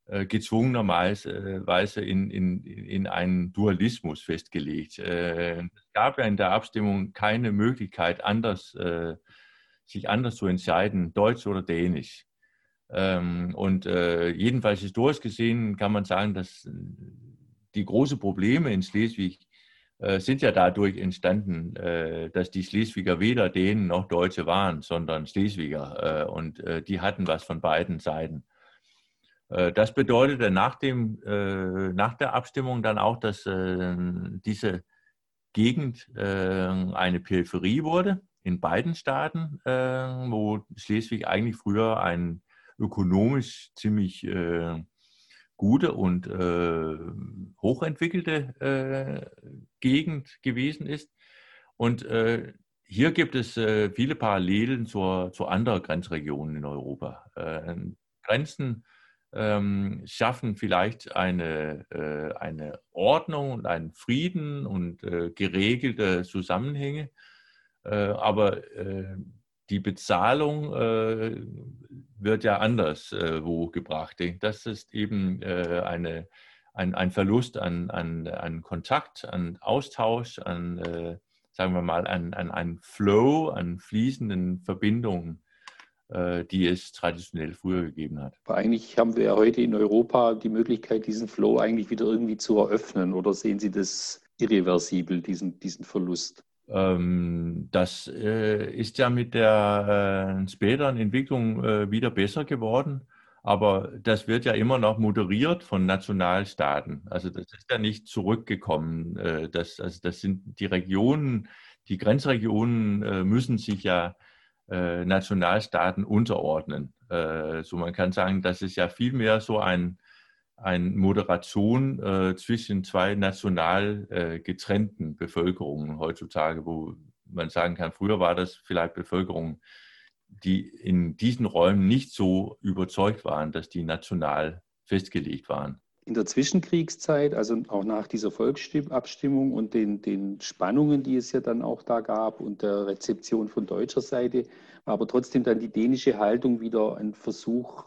äh, gezwungenerweise in, in, in einen Dualismus festgelegt. Äh, es gab ja in der Abstimmung keine Möglichkeit, anders, äh, sich anders zu entscheiden, Deutsch oder Dänisch. Ähm, und äh, jedenfalls historisch gesehen kann man sagen, dass äh, die großen Probleme in Schleswig äh, sind ja dadurch entstanden, dass die Schleswiger weder Dänen noch Deutsche waren, sondern Schleswiger. und die hatten was von beiden Seiten. das bedeutete nach, dem, nach der Abstimmung dann auch, dass diese Gegend eine Peripherie wurde in beiden Staaten, wo Schleswig eigentlich früher ein ökonomisch ziemlich äh, gute und äh, hochentwickelte äh, Gegend gewesen ist. Und äh, hier gibt es äh, viele Parallelen zur, zu anderen Grenzregionen in Europa. Äh, Grenzen ähm, schaffen vielleicht eine, eine Ordnung und einen Frieden und geregelte Zusammenhänge, aber die Bezahlung äh, wird ja anders äh, wo gebracht. Das ist eben äh, eine, ein, ein Verlust an, an, an Kontakt, an Austausch, an, äh, sagen wir mal, an, an einen Flow, an fließenden Verbindungen, äh, die es traditionell früher gegeben hat. Aber eigentlich haben wir ja heute in Europa die Möglichkeit, diesen Flow eigentlich wieder irgendwie zu eröffnen. Oder sehen Sie das irreversibel, diesen, diesen Verlust? Ähm, das äh, ist ja mit der äh, späteren Entwicklung äh, wieder besser geworden. Aber das wird ja immer noch moderiert von Nationalstaaten. Also das ist ja nicht zurückgekommen. Äh, das, also das sind die Regionen, die Grenzregionen äh, müssen sich ja äh, Nationalstaaten unterordnen. So man kann sagen, das ist ja vielmehr so ein, ein Moderation zwischen zwei national getrennten Bevölkerungen heutzutage, wo man sagen kann, früher war das vielleicht Bevölkerung die in diesen Räumen nicht so überzeugt waren, dass die national festgelegt waren. In der Zwischenkriegszeit, also auch nach dieser Volksabstimmung und den, den Spannungen, die es ja dann auch da gab und der Rezeption von deutscher Seite, war aber trotzdem dann die dänische Haltung wieder ein Versuch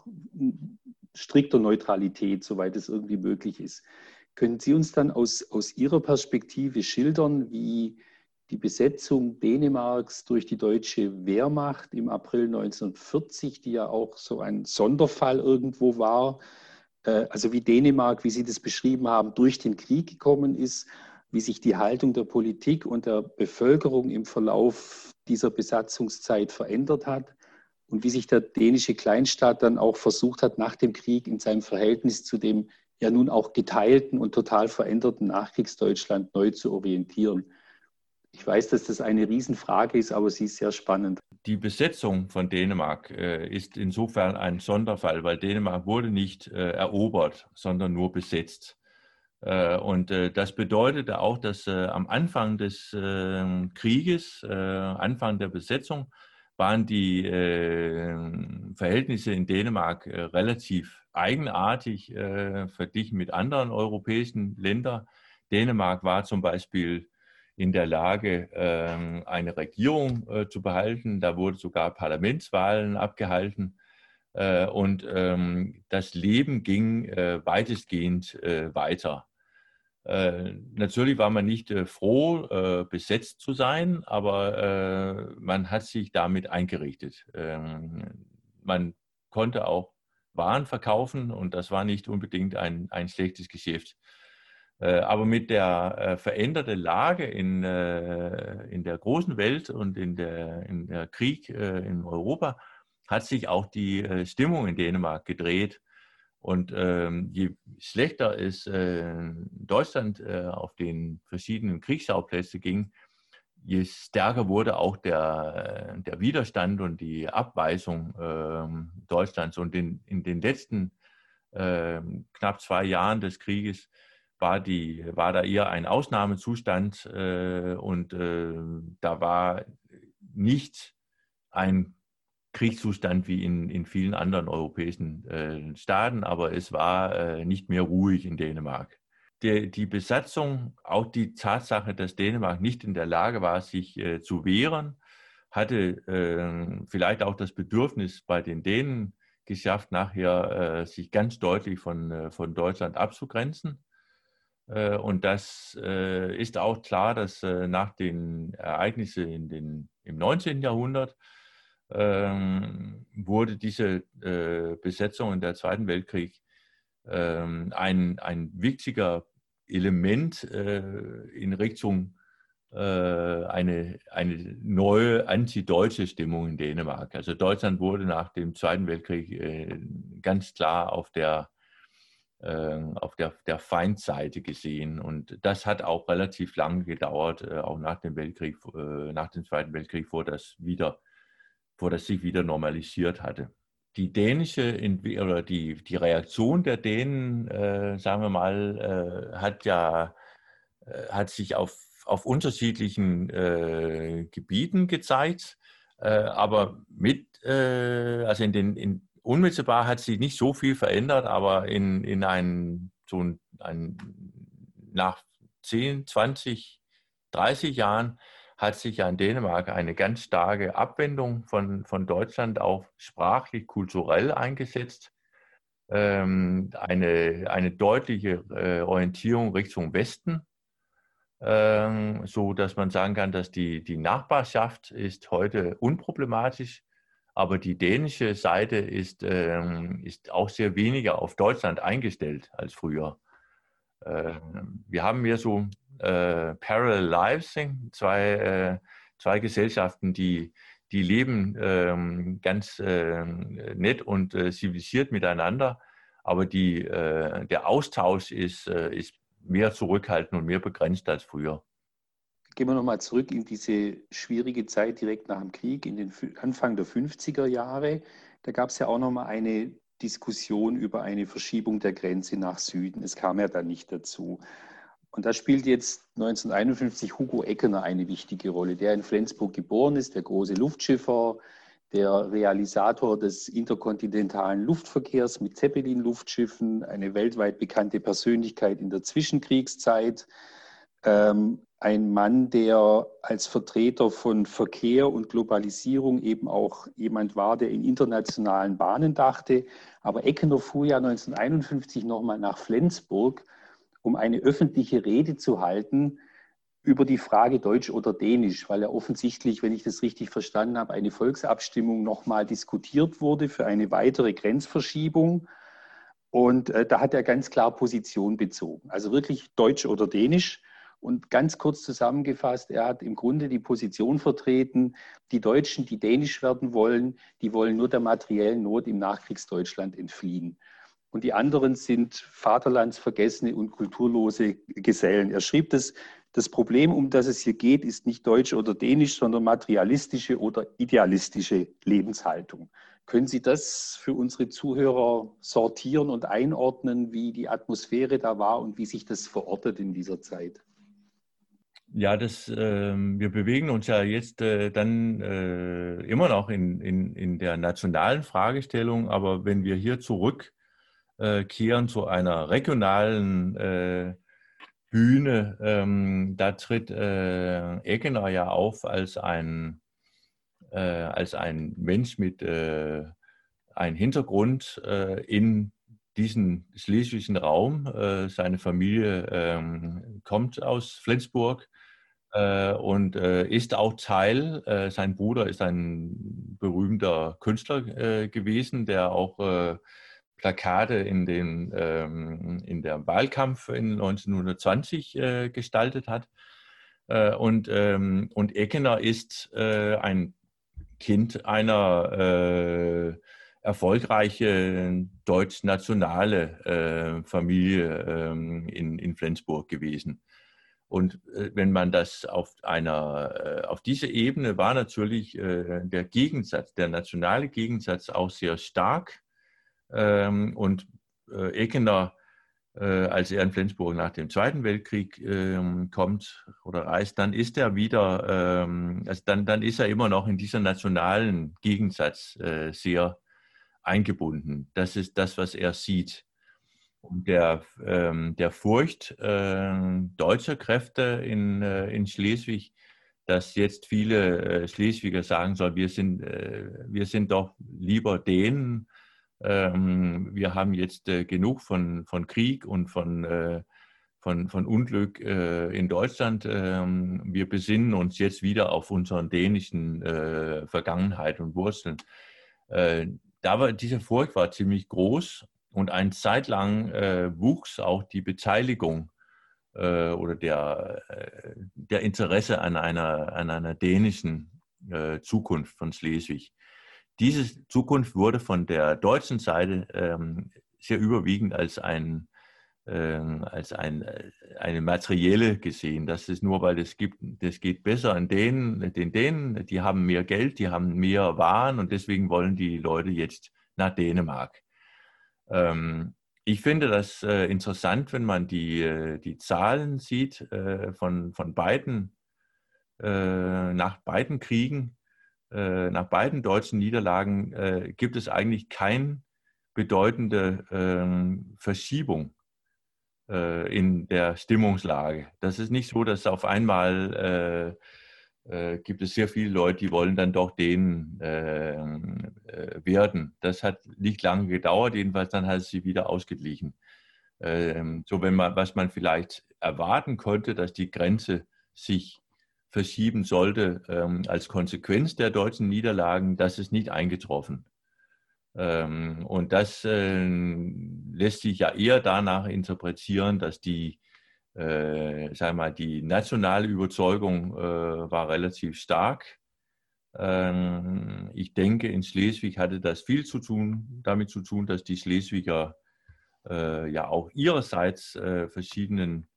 strikter Neutralität, soweit es irgendwie möglich ist. Können Sie uns dann aus, aus Ihrer Perspektive schildern, wie, die Besetzung Dänemarks durch die deutsche Wehrmacht im April 1940, die ja auch so ein Sonderfall irgendwo war, äh, also wie Dänemark, wie Sie das beschrieben haben, durch den Krieg gekommen ist, wie sich die Haltung der Politik und der Bevölkerung im Verlauf dieser Besatzungszeit verändert hat und wie sich der dänische Kleinstaat dann auch versucht hat, nach dem Krieg in seinem Verhältnis zu dem ja nun auch geteilten und total veränderten Nachkriegsdeutschland neu zu orientieren. Ich weiß, dass das eine Riesenfrage ist, aber sie ist sehr spannend. Die Besetzung von Dänemark äh, ist insofern ein Sonderfall, weil Dänemark wurde nicht äh, erobert, sondern nur besetzt. Äh, und äh, das bedeutete auch, dass äh, am Anfang des ähm, Krieges, äh, Anfang der Besetzung, waren die Verhältnisse in Dänemark relativ eigenartig verglichen mit anderen europäischen Ländern. Dänemark war zum Beispiel in der Lage, ähm, eine Regierung äh, zu behalten. Da wurden sogar Parlamentswahlen abgehalten. Äh, und ähm, das Leben ging äh, weitestgehend weiter. Natürlich war man nicht froh, besetzt zu sein, aber man hat sich damit eingerichtet. Ähm, man konnte auch Waren verkaufen und das war nicht unbedingt ein, ein schlechtes Geschäft. Äh, aber mit der äh, veränderten Lage in, äh, in der großen Welt und in der, in der Krieg in Europa hat sich auch die Stimmung in Dänemark gedreht. Und ähm, je schlechter es Deutschland auf den verschiedenen Kriegsschauplätzen ging, je stärker wurde auch der, der Widerstand und die Abweisung ähm, Deutschlands. Und in, in den letzten ähm, knapp zwei Jahren des Krieges war, die, war da eher ein Ausnahmezustand äh, und äh, da war nicht ein Kriegszustand wie in, in vielen anderen europäischen äh, Staaten, aber es war äh, nicht mehr ruhig in Dänemark. Die, die, Besatzung, auch die Tatsache, dass Dänemark nicht in der Lage war, sich äh, zu wehren, hatte äh, vielleicht auch das Bedürfnis bei den Dänen geschafft, nachher sich ganz deutlich von, von Deutschland abzugrenzen. Äh, und das äh, ist auch klar, dass äh, nach den Ereignissen in den, im 19. Jahrhundert ähm, wurde diese Besetzung in der Zweiten Weltkrieg ähm, ein, ein wichtiger Element in Richtung eine, eine neue antideutsche Stimmung in Dänemark. Also Deutschland wurde nach dem Zweiten Weltkrieg ganz klar auf der ähm, auf der, der Feindseite gesehen. Und das hat auch relativ lange gedauert, äh, auch nach dem Weltkrieg, äh, nach dem Zweiten Weltkrieg, vor das wieder, vor das sich wieder normalisiert hatte. Die dänische oder die, die Reaktion der Dänen, äh, sagen wir mal, äh, hat ja äh, hat sich auf, auf unterschiedlichen äh, Gebieten gezeigt, aber mit, also in den, in, unmittelbar hat sich nicht so viel verändert, aber in, in ein, so ein, ein, nach 10, 20, 30 Jahren hat sich ja in Dänemark eine ganz starke Abwendung von, von Deutschland auch sprachlich, kulturell eingesetzt. Ähm, eine, eine deutliche äh, Orientierung Richtung Westen, ähm, so dass man sagen kann, dass die, die Nachbarschaft ist heute unproblematisch aber die dänische Seite ist, ähm, ist auch sehr weniger auf Deutschland eingestellt als früher. Äh, wir haben hier so äh, Parallel Lives, zwei, äh, zwei Gesellschaften, die, die leben ähm, ganz äh, nett und äh, zivilisiert miteinander, aber die, äh, der Austausch ist, äh, ist mehr zurückhaltend und mehr begrenzt als früher. Gehen wir nochmal zurück in diese schwierige Zeit direkt nach dem Krieg, in den Anfang der 50er Jahre. Da gab es ja auch nochmal eine Diskussion über eine Verschiebung der Grenze nach Süden. Es kam ja dann nicht dazu. Und da spielt jetzt 1951 Hugo Eckener eine wichtige Rolle, der in Flensburg geboren ist, der große Luftschiffer, der Realisator des interkontinentalen Luftverkehrs mit Zeppelin-Luftschiffen, eine weltweit bekannte Persönlichkeit in der Zwischenkriegszeit, ähm, ein Mann, der als Vertreter von Verkehr und Globalisierung eben auch jemand war, der in internationalen Bahnen dachte. Aber Eckener fuhr ja 1951 nochmal nach Flensburg um eine öffentliche Rede zu halten über die Frage Deutsch oder Dänisch, weil er offensichtlich, wenn ich das richtig verstanden habe, eine Volksabstimmung nochmal diskutiert wurde für eine weitere Grenzverschiebung. Und äh, da hat er ganz klar Position bezogen. Also wirklich Deutsch oder Dänisch. Und ganz kurz zusammengefasst, er hat im Grunde die Position vertreten, die Deutschen, die Dänisch werden wollen, die wollen nur der materiellen Not im Nachkriegsdeutschland entfliehen und die anderen sind vaterlandsvergessene und kulturlose Gesellen. Er schrieb das, das Problem, um das es hier geht, ist nicht deutsch oder dänisch, sondern materialistische oder idealistische Lebenshaltung. Können Sie das für unsere Zuhörer sortieren und einordnen, wie die Atmosphäre da war und wie sich das verortet in dieser Zeit? Ja, das, äh, wir bewegen uns ja jetzt äh, dann äh, immer noch in, in, in der nationalen Fragestellung, aber wenn wir hier zurück äh, kehren zu einer regionalen äh, Bühne. Ähm, da tritt äh, Eggener ja auf als ein, äh, als ein Mensch mit äh, einem Hintergrund äh, in diesen schleswigischen Raum. Äh, seine Familie ähm, kommt aus Flensburg äh, und ist auch Teil, sein Bruder ist ein berühmter Künstler gewesen, der auch Plakate in, den, ähm, in der Wahlkampf in 1920 äh, gestaltet hat. Äh, und, ähm, und Eckener ist äh, ein Kind einer äh, erfolgreichen deutsch-nationale äh, Familie ähm, in, in Flensburg gewesen. Und äh, wenn man das auf einer, auf diese Ebene war natürlich der Gegensatz, der nationale Gegensatz auch sehr stark ähm, und äh, Ekener, äh, als er in Flensburg nach dem Zweiten Weltkrieg ähm, kommt oder reist, dann ist er wieder, ähm, also dann, dann ist er immer noch in dieser nationalen Gegensatz äh, sehr eingebunden. Das ist das, was er sieht. Und der, ähm, der Furcht äh, deutscher Kräfte in, äh, in Schleswig, dass jetzt viele äh, Schleswiger sagen sollen, wir sind, äh, wir sind doch lieber denen, ähm, wir haben jetzt äh, genug von, von Krieg und von, äh, von, von Unglück äh, in Deutschland. Ähm, wir besinnen uns jetzt wieder auf unseren dänischen Vergangenheit und Wurzeln. da war, diese Furcht war ziemlich groß und eine Zeit lang wuchs auch die Beteiligung oder der, der Interesse an einer, an einer dänischen Zukunft von Schleswig. Diese Zukunft wurde von der deutschen Seite ähm, sehr überwiegend als ein ähm, als ein, äh, eine materielle gesehen. Das ist nur, weil es gibt, das geht besser an denen, den Dänen, die haben mehr Geld, die haben mehr Waren und deswegen wollen die Leute jetzt nach Dänemark. Ähm, ich finde das äh, interessant, wenn man die, äh, die Zahlen sieht äh, von, von beiden, äh, nach beiden Kriegen. Äh, nach beiden deutschen Niederlagen äh, gibt es eigentlich keine bedeutende ähm, Verschiebung äh, in der Stimmungslage. Das ist nicht so, dass auf einmal gibt es sehr viele Leute, die wollen dann doch denen werden. Das hat nicht lange gedauert, jedenfalls dann hat es sie wieder ausgeglichen. Ähm, so wenn man, was man vielleicht erwarten konnte, dass die Grenze sich verschieben sollte ähm, als Konsequenz der deutschen Niederlagen, das ist nicht eingetroffen. Ähm, und das äh, lässt sich ja eher danach interpretieren, dass die, äh, sagen mal, die nationale Überzeugung äh, war relativ stark Ähm, ich denke, in Schleswig hatte das viel zu tun, damit zu tun, dass die Schleswiger äh, ja auch ihrerseits äh, verschiedenen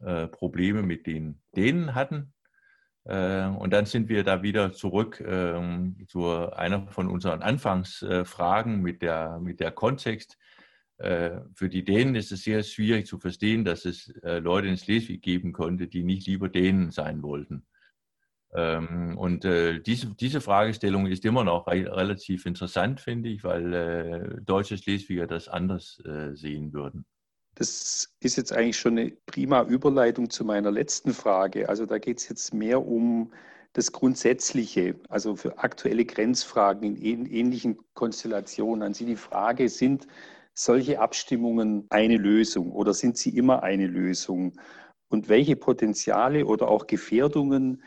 äh, Probleme mit den Dänen hatten. Äh, und dann sind wir da wieder zurück ähm, zu einer von unseren Anfangsfragen mit der, mit der Kontext. Äh, für die Dänen ist es sehr schwierig zu verstehen, dass es äh, Leute in Schleswig geben konnte, die nicht lieber Dänen sein wollten. Ähm, und äh, diese, diese Fragestellung ist immer noch relativ interessant, finde ich, weil deutsche Schleswiger das anders sehen würden. Das ist jetzt eigentlich schon eine prima Überleitung zu meiner letzten Frage. Also da geht es jetzt mehr um das Grundsätzliche, also für aktuelle Grenzfragen in ähnlichen Konstellationen. An Sie die Frage, sind solche Abstimmungen eine Lösung oder sind sie immer eine Lösung? Und welche Potenziale oder auch Gefährdungen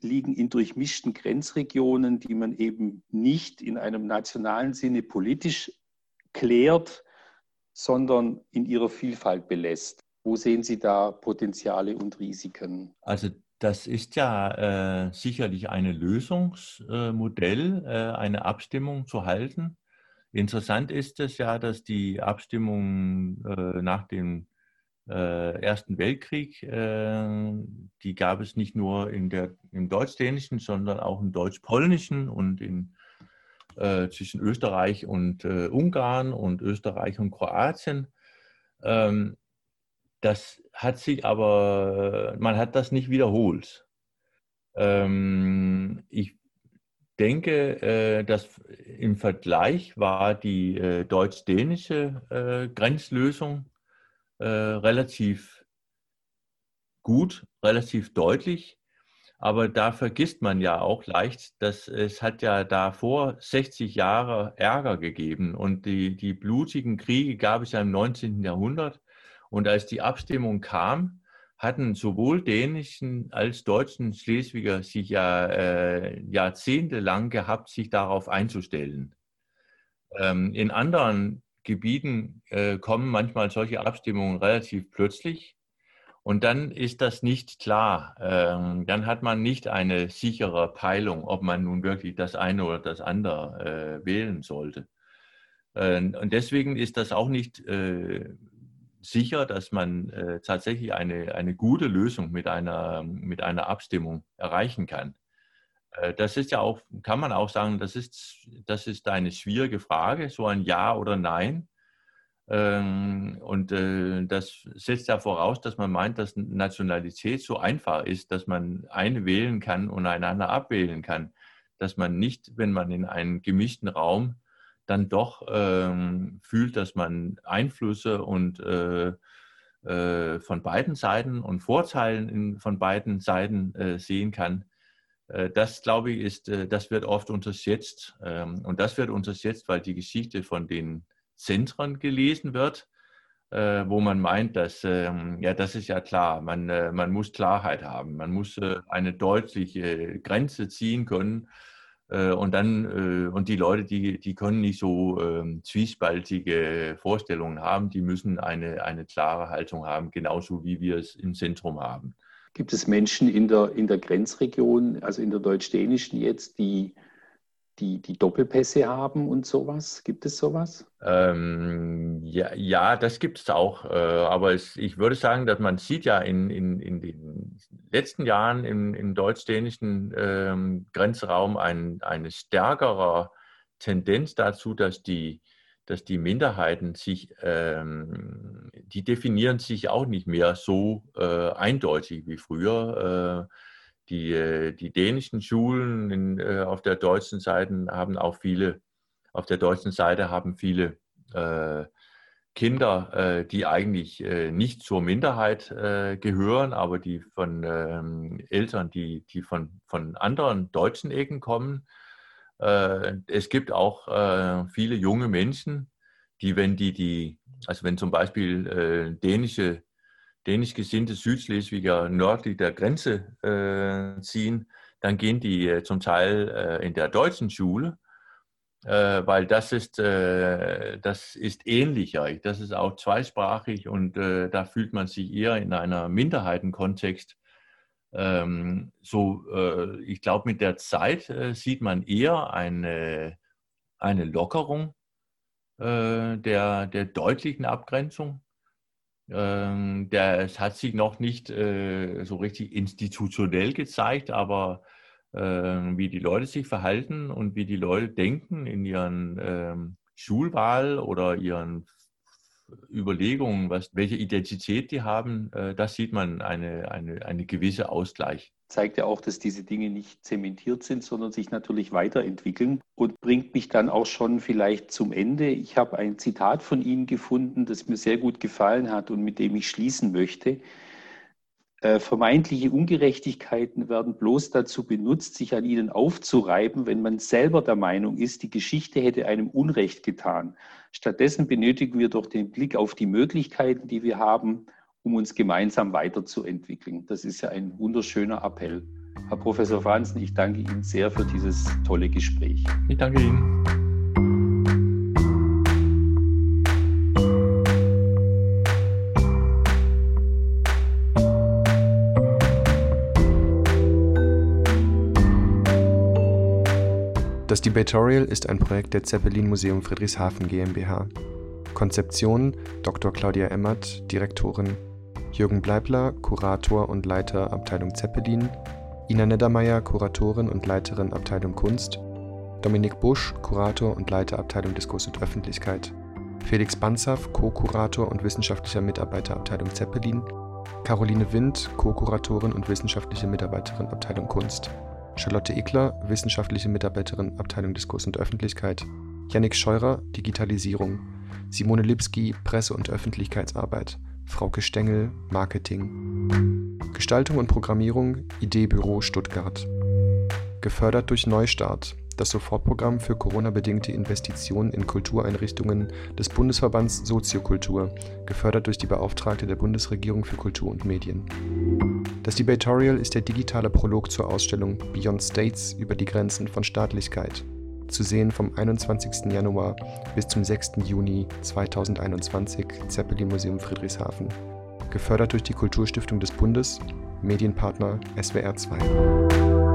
liegen in durchmischten Grenzregionen, die man eben nicht in einem nationalen Sinne politisch klärt, sondern in ihrer Vielfalt belässt. Wo sehen Sie da Potenziale und Risiken? Also das ist ja äh, sicherlich ein Lösungsmodell, äh, eine Abstimmung zu halten. Interessant ist es ja, dass die Abstimmung äh, nach dem äh, Ersten Weltkrieg, äh, die gab es nicht nur in der, im Deutsch-Dänischen, sondern auch im Deutsch-Polnischen und in, äh, zwischen Österreich und äh, Ungarn und Österreich und Kroatien. Ähm, das hat sich aber, man hat das nicht wiederholt. Ähm, ich denke, äh, dass im Vergleich war die äh, deutsch-dänische Grenzlösung äh, relativ gut, relativ deutlich. Aber da vergisst man ja auch leicht, dass es hat ja davor 60 Jahre Ärger gegeben und die, die blutigen Kriege gab es ja im 19. Jahrhundert. Und als die Abstimmung kam, hatten sowohl dänischen als deutschen Schleswiger sich ja äh, jahrzehntelang gehabt, sich darauf einzustellen. Ähm, in anderen Gebieten äh, kommen manchmal solche Abstimmungen relativ plötzlich. Und dann ist das nicht klar. Ähm, dann hat man nicht eine sichere Peilung, ob man nun wirklich das eine oder das andere äh, wählen sollte. Äh, und deswegen ist das auch nicht äh, sicher, dass man äh, tatsächlich eine, eine gute Lösung mit einer, mit einer Abstimmung erreichen kann. Äh, das ist ja auch, kann man auch sagen, das ist, das ist eine schwierige Frage, so ein Ja oder Nein. Ähm, und äh, das setzt ja voraus, dass man meint, dass Nationalität so einfach ist, dass man eine wählen kann und einander abwählen kann. Dass man nicht, wenn man in einem gemischten Raum dann doch ähm, fühlt, dass man Einflüsse und äh, äh, von beiden Seiten und Vorteilen von beiden Seiten sehen kann. Das, glaube ich, ist, das wird oft unterschätzt. Ähm, und das wird unterschätzt, weil die Geschichte von den Zentren gelesen wird, äh, wo man meint, dass, ähm, ja, das ist ja klar, man, man muss Klarheit haben, man muss eine deutliche Grenze ziehen können. Und dann, und die Leute, die, die können nicht so ähm, zwiespaltige Vorstellungen haben, die müssen eine, eine klare Haltung haben, genauso wie wir es im Zentrum haben. Gibt es Menschen in der, in der Grenzregion, also in der deutsch-dänischen jetzt, die, die, die Doppelpässe haben und sowas? Gibt es sowas? Ähm, ja, ja, das gibt es auch. Äh, aber es, ich würde sagen, dass man sieht ja in, in, in den letzten Jahren im, im deutsch-dänischen ähm, Grenzraum ein, eine stärkere Tendenz dazu, dass die dass die Minderheiten sich, ähm, die definieren sich auch nicht mehr so äh, eindeutig wie früher. Äh, die, äh, die dänischen Schulen in, äh, auf der deutschen Seite haben auch viele, auf der deutschen Seite haben viele äh, Kinder, äh, die eigentlich nicht zur Minderheit gehören, aber die von ähm, Eltern, die, die von, von anderen deutschen Ecken kommen, äh, es gibt auch äh, viele junge Menschen, die, wenn die, die also wenn zum Beispiel äh, dänische, dänisch gesinnte Südschleswiger nördlich der Grenze ziehen, dann gehen die zum Teil in der deutschen Schule, weil das ist, das ist ähnlicher. Das ist auch zweisprachig und da fühlt man sich eher in einer Minderheitenkontext Ähm, so, äh, ich glaube, mit der Zeit äh, sieht man eher eine, eine Lockerung äh, der, der deutlichen Abgrenzung. Ähm, der, es hat sich noch nicht äh, so richtig institutionell gezeigt, aber äh, wie die Leute sich verhalten und wie die Leute denken in ihren ähm, Schulwahl oder ihren Überlegungen, was, welche Identität die haben, äh, da sieht man eine, eine, eine gewisse Ausgleich. Zeigt ja auch, dass diese Dinge nicht zementiert sind, sondern sich natürlich weiterentwickeln und bringt mich dann auch schon vielleicht zum Ende. Ich habe ein Zitat von Ihnen gefunden, das mir sehr gut gefallen hat und mit dem ich schließen möchte. Äh, vermeintliche Ungerechtigkeiten werden bloß dazu benutzt, sich an ihnen aufzureiben, wenn man selber der Meinung ist, die Geschichte hätte einem Unrecht getan. Stattdessen benötigen wir doch den Blick auf die Möglichkeiten, die wir haben, um uns gemeinsam weiterzuentwickeln. Das ist ja ein wunderschöner Appell. Herr Professor Franzen, ich danke Ihnen sehr für dieses tolle Gespräch. Ich danke Ihnen. Das Debatorial ist ein Projekt der Zeppelin Museum Friedrichshafen GmbH. Konzeption Dr. Claudia Emmert, Direktorin, Jürgen Bleibler, Kurator und Leiter Abteilung Zeppelin, Ina Neddermeier, Kuratorin und Leiterin Abteilung Kunst, Dominik Busch, Kurator und Leiter Abteilung Diskurs und Öffentlichkeit, Felix Banzaf, Co-Kurator und wissenschaftlicher Mitarbeiter Abteilung Zeppelin, Caroline Wind, Co-Kuratorin und wissenschaftliche Mitarbeiterin Abteilung Kunst, Charlotte Ekler, wissenschaftliche Mitarbeiterin Abteilung Diskurs und Öffentlichkeit, Yannick Scheurer, Digitalisierung, Simone Lipski, Presse- und Öffentlichkeitsarbeit, Frauke Stengel, Marketing. Gestaltung und Programmierung, Ideebüro Stuttgart. Gefördert durch Neustart, das Sofortprogramm für Corona-bedingte Investitionen in Kultureinrichtungen des Bundesverbands Soziokultur, gefördert durch die Beauftragte der Bundesregierung für Kultur und Medien. Das Debatorial ist der digitale Prolog zur Ausstellung Beyond States über die Grenzen von Staatlichkeit, zu sehen vom 21. Januar bis zum 6. Juni 2021 Zeppelin Museum Friedrichshafen, gefördert durch die Kulturstiftung des Bundes, Medienpartner SWR 2.